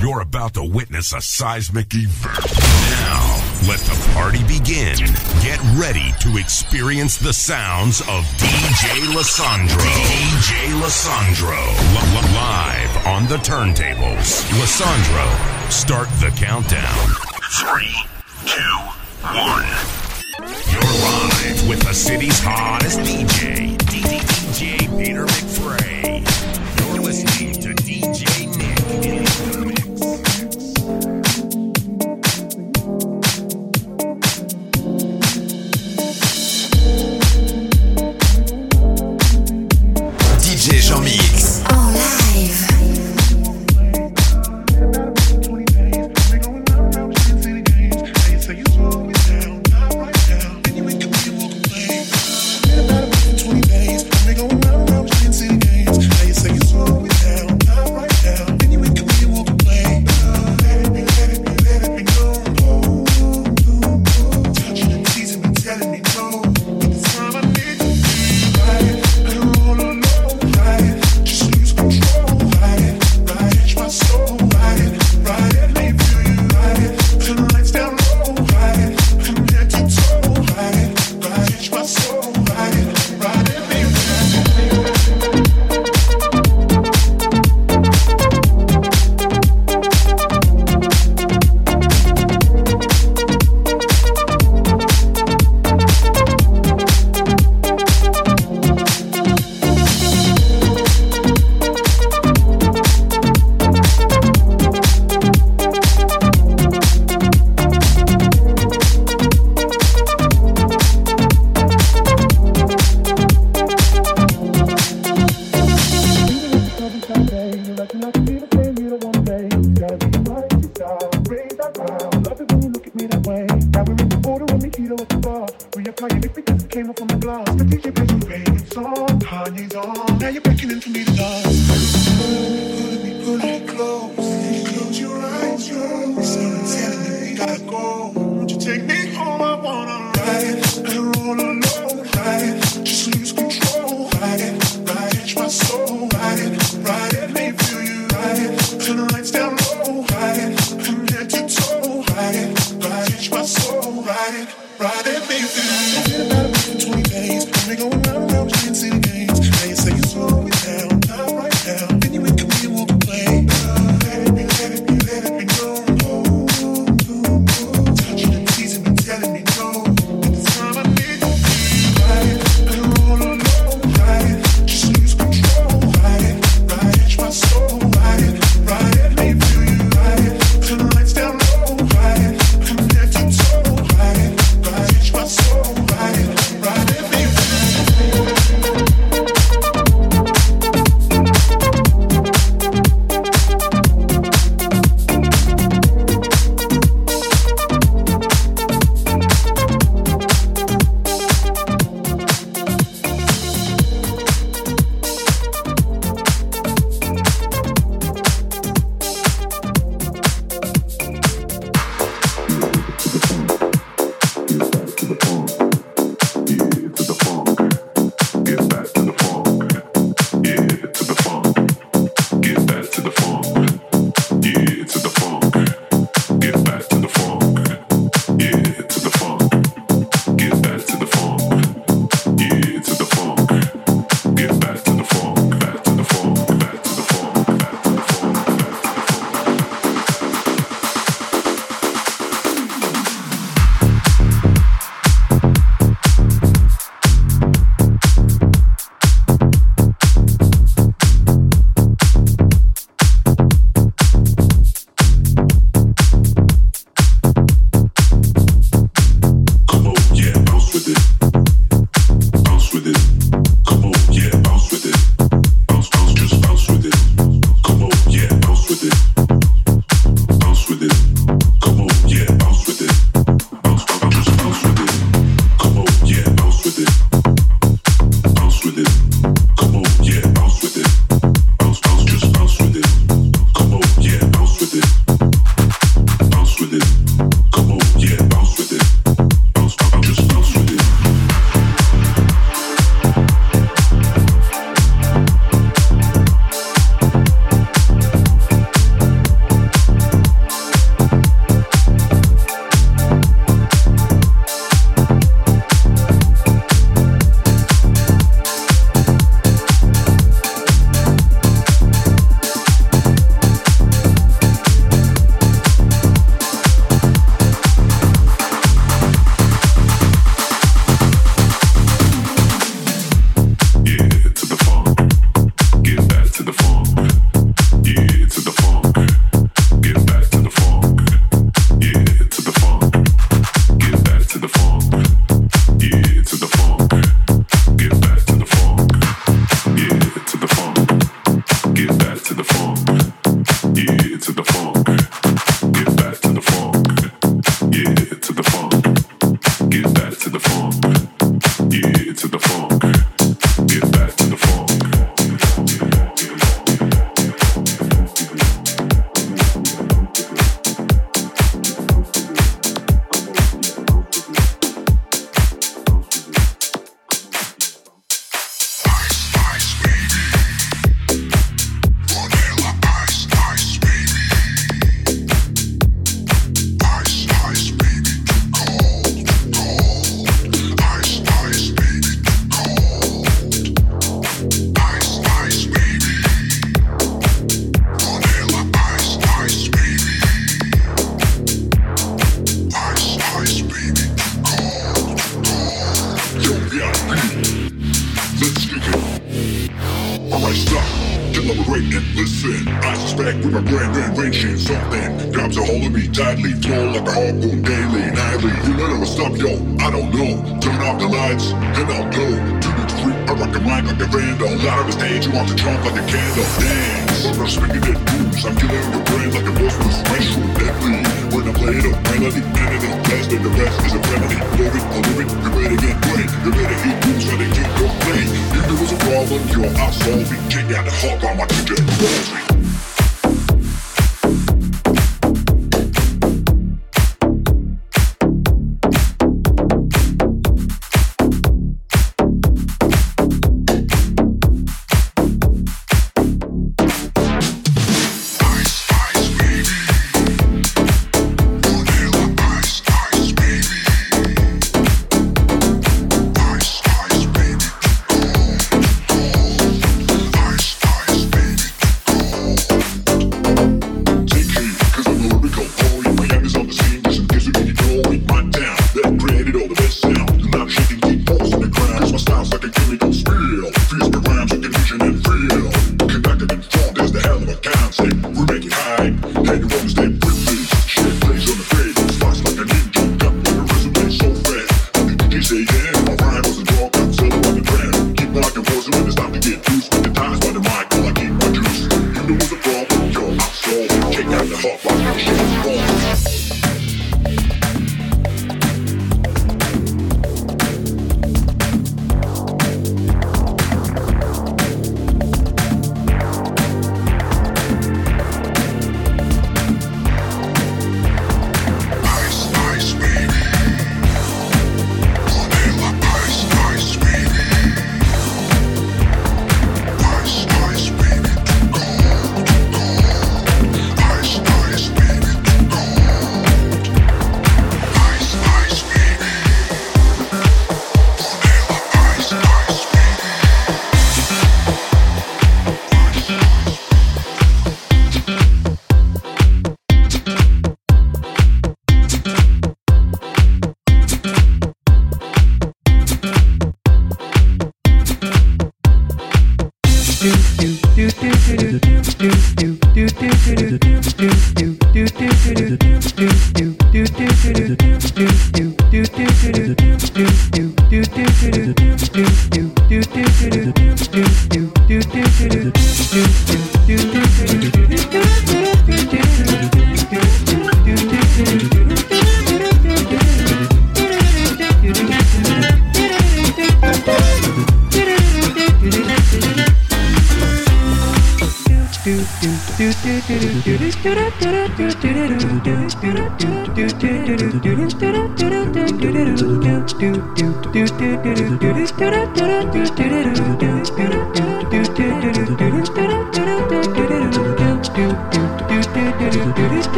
You're about to witness a seismic event. Now, let the party begin. Get ready to experience the sounds of DJ Lissandro. DJ Lissandro. live on the turntables. Lissandro, start the countdown. Three, two, one. You're live with the city's hottest DJ, DJ Peter McFray. You're listening Ooh. got the hook on my DJ.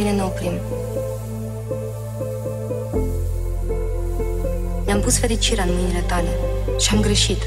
bine ne oprim. Mi-am pus fericirea în mâinile tale și am greșit.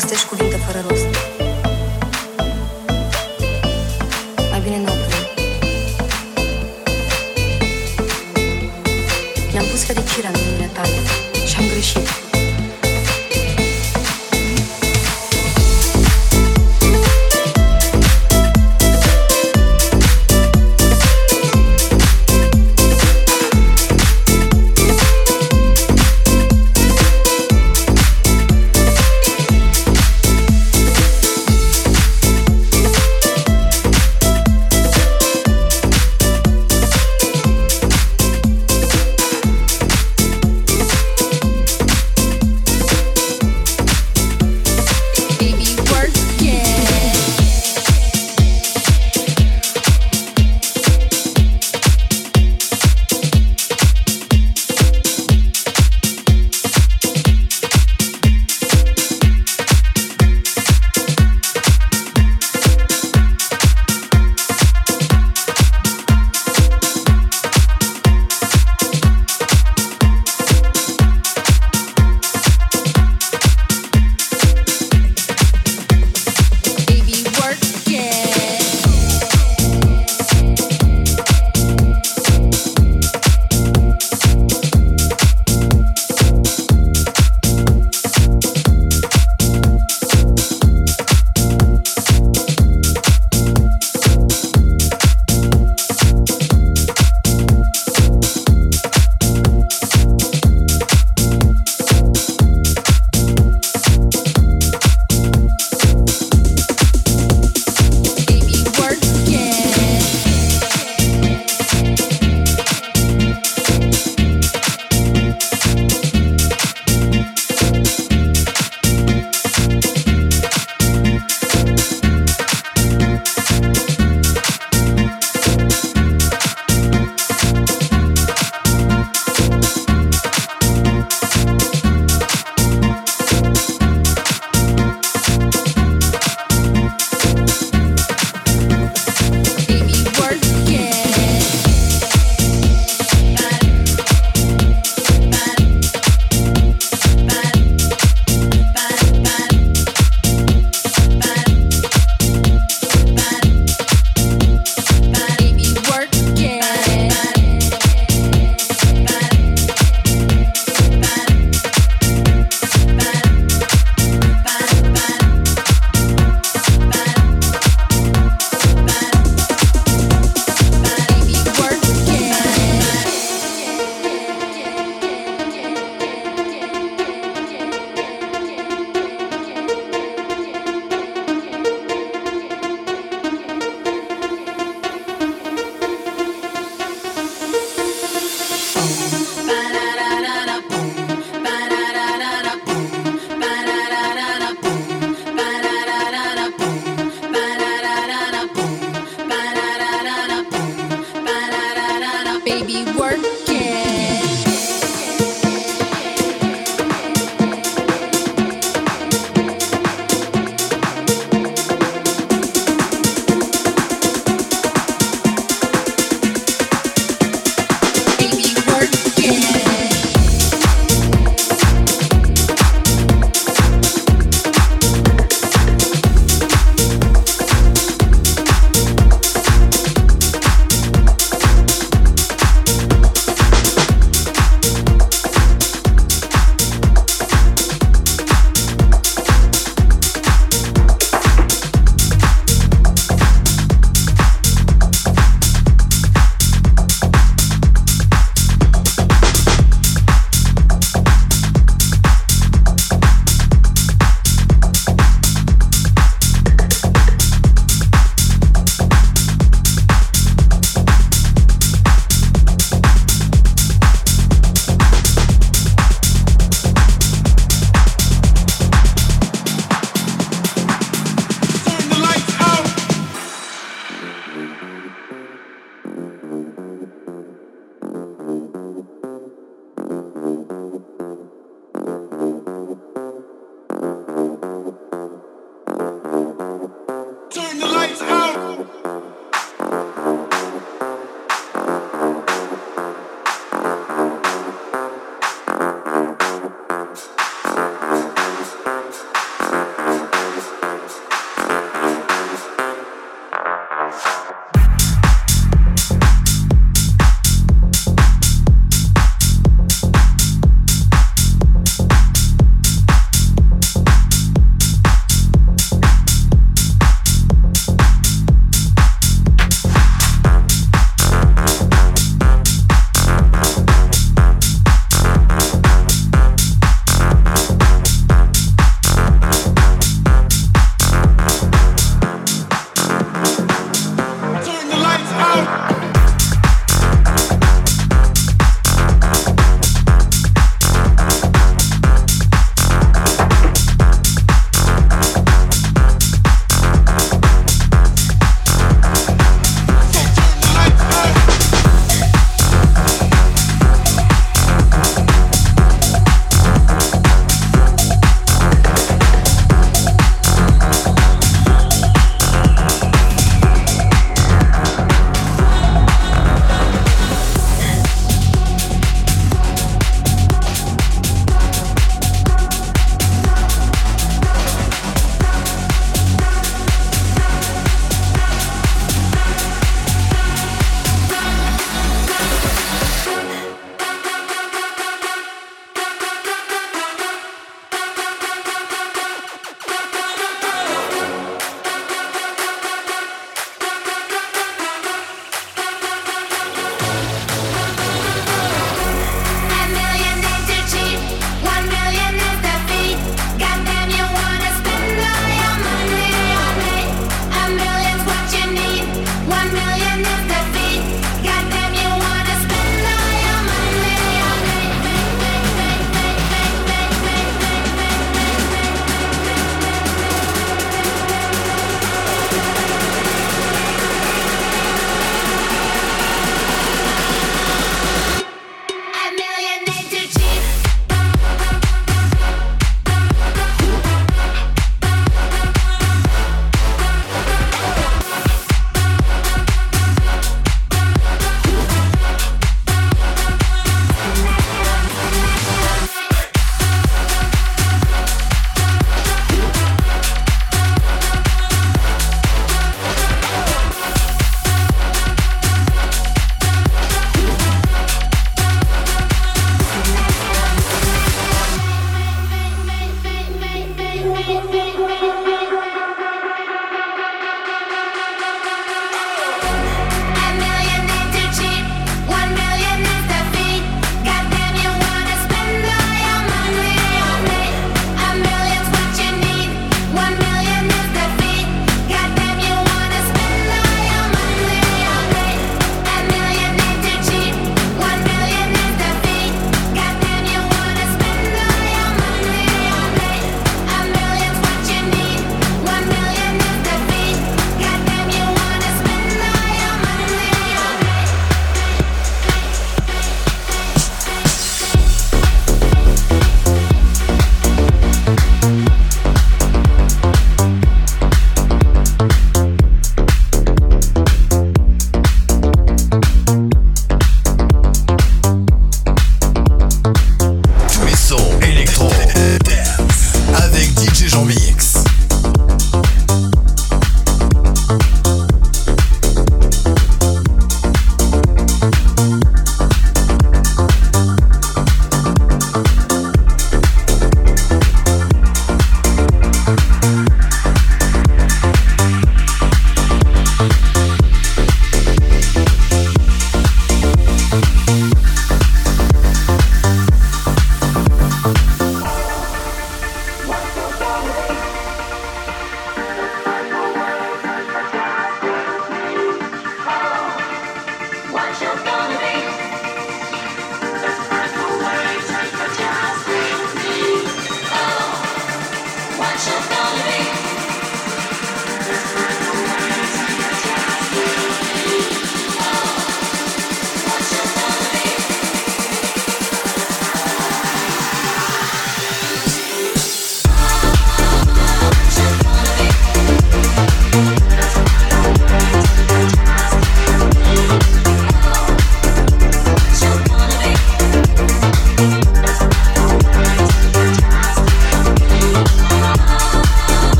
fost escolhida para você.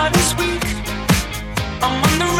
heart is weak. I'm on the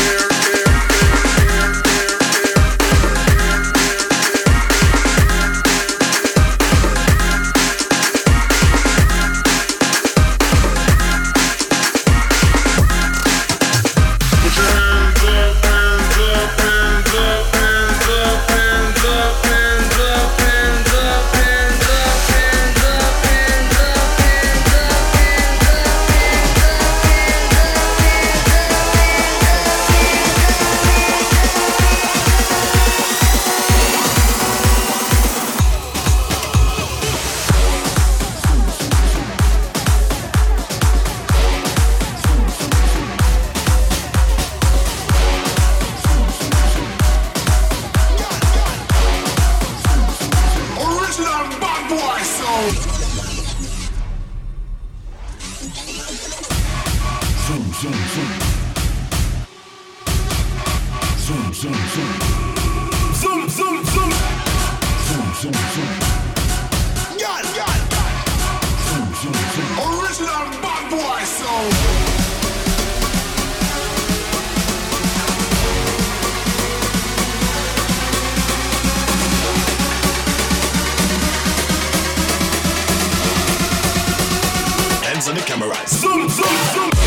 Zoom, zoom, zoom.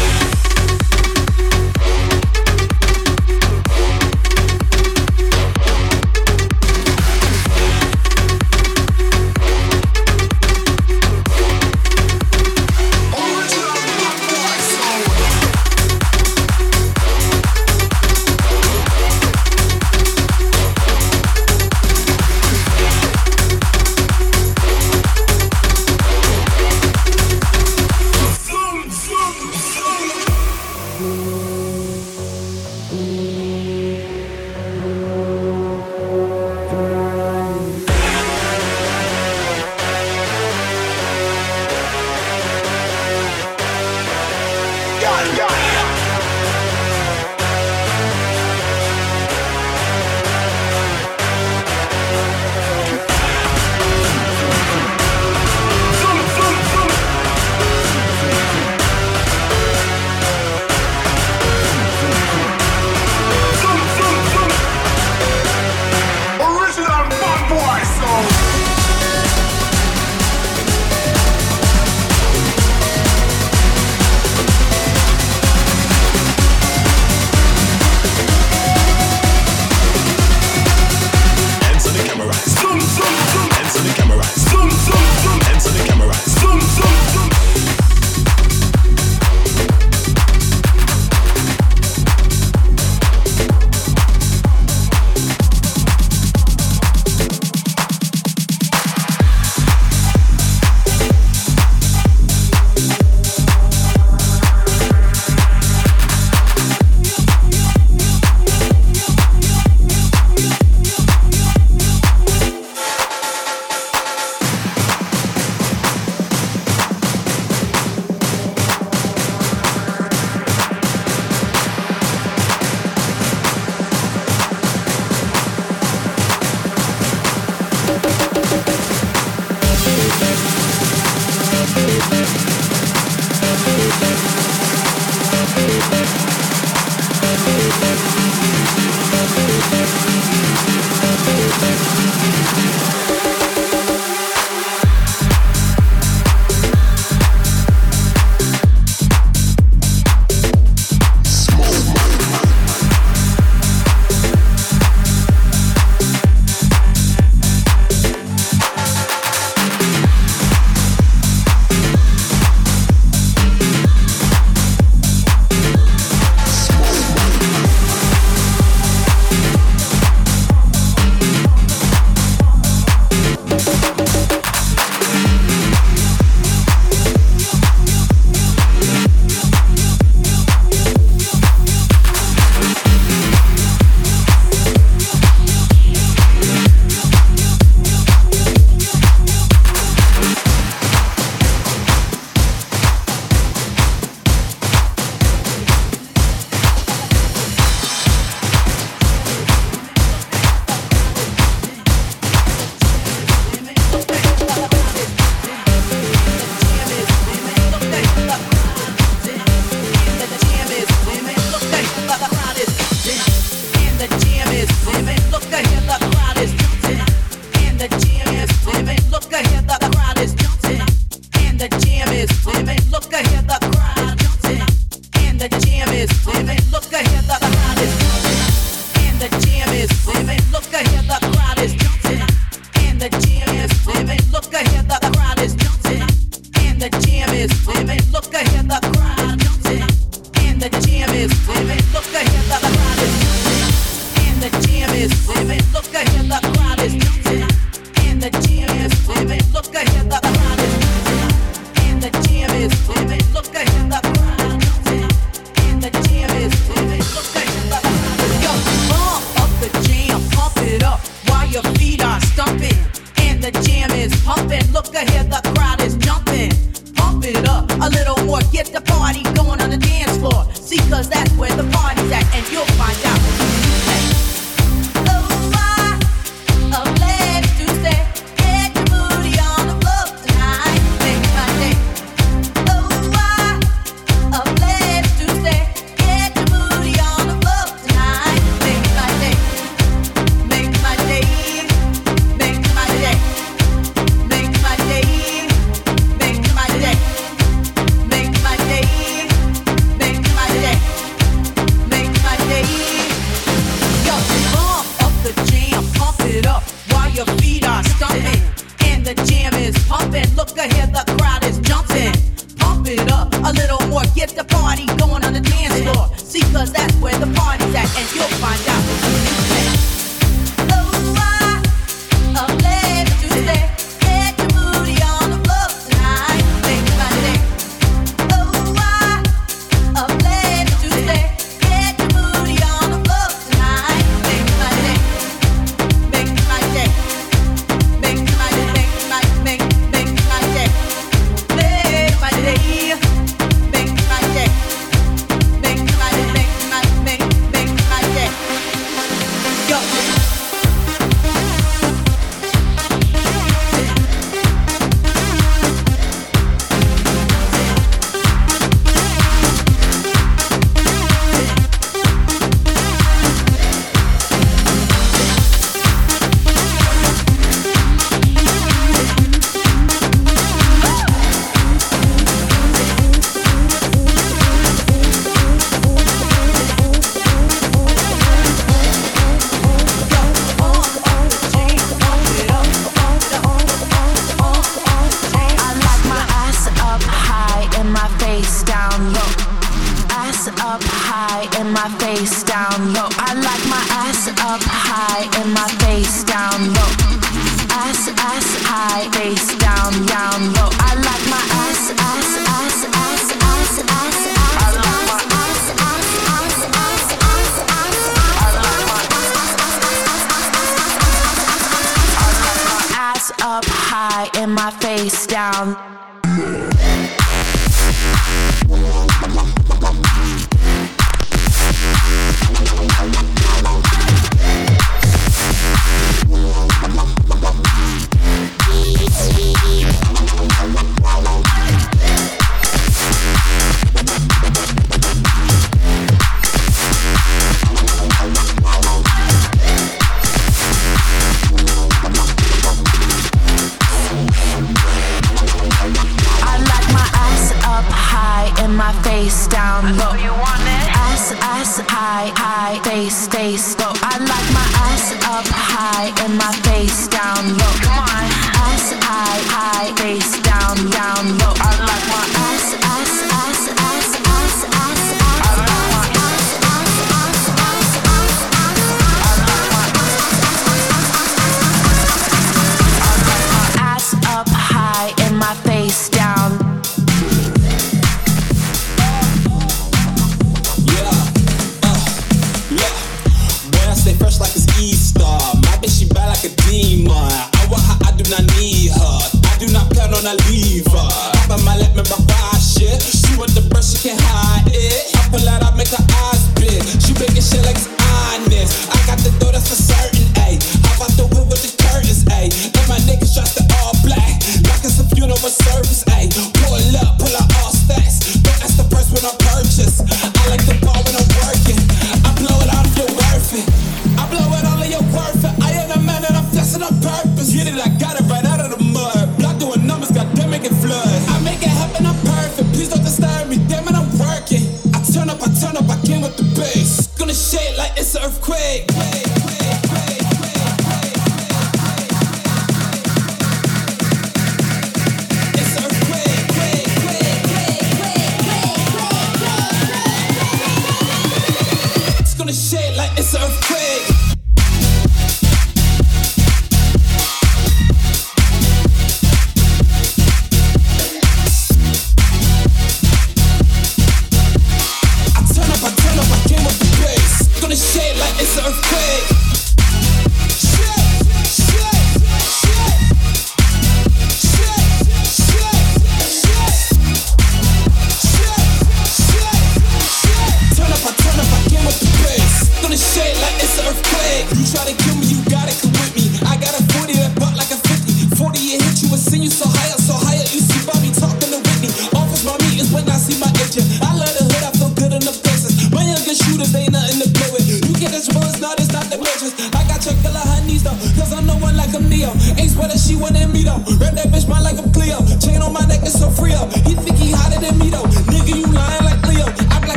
See, cause that's where the party's at, and you'll find out.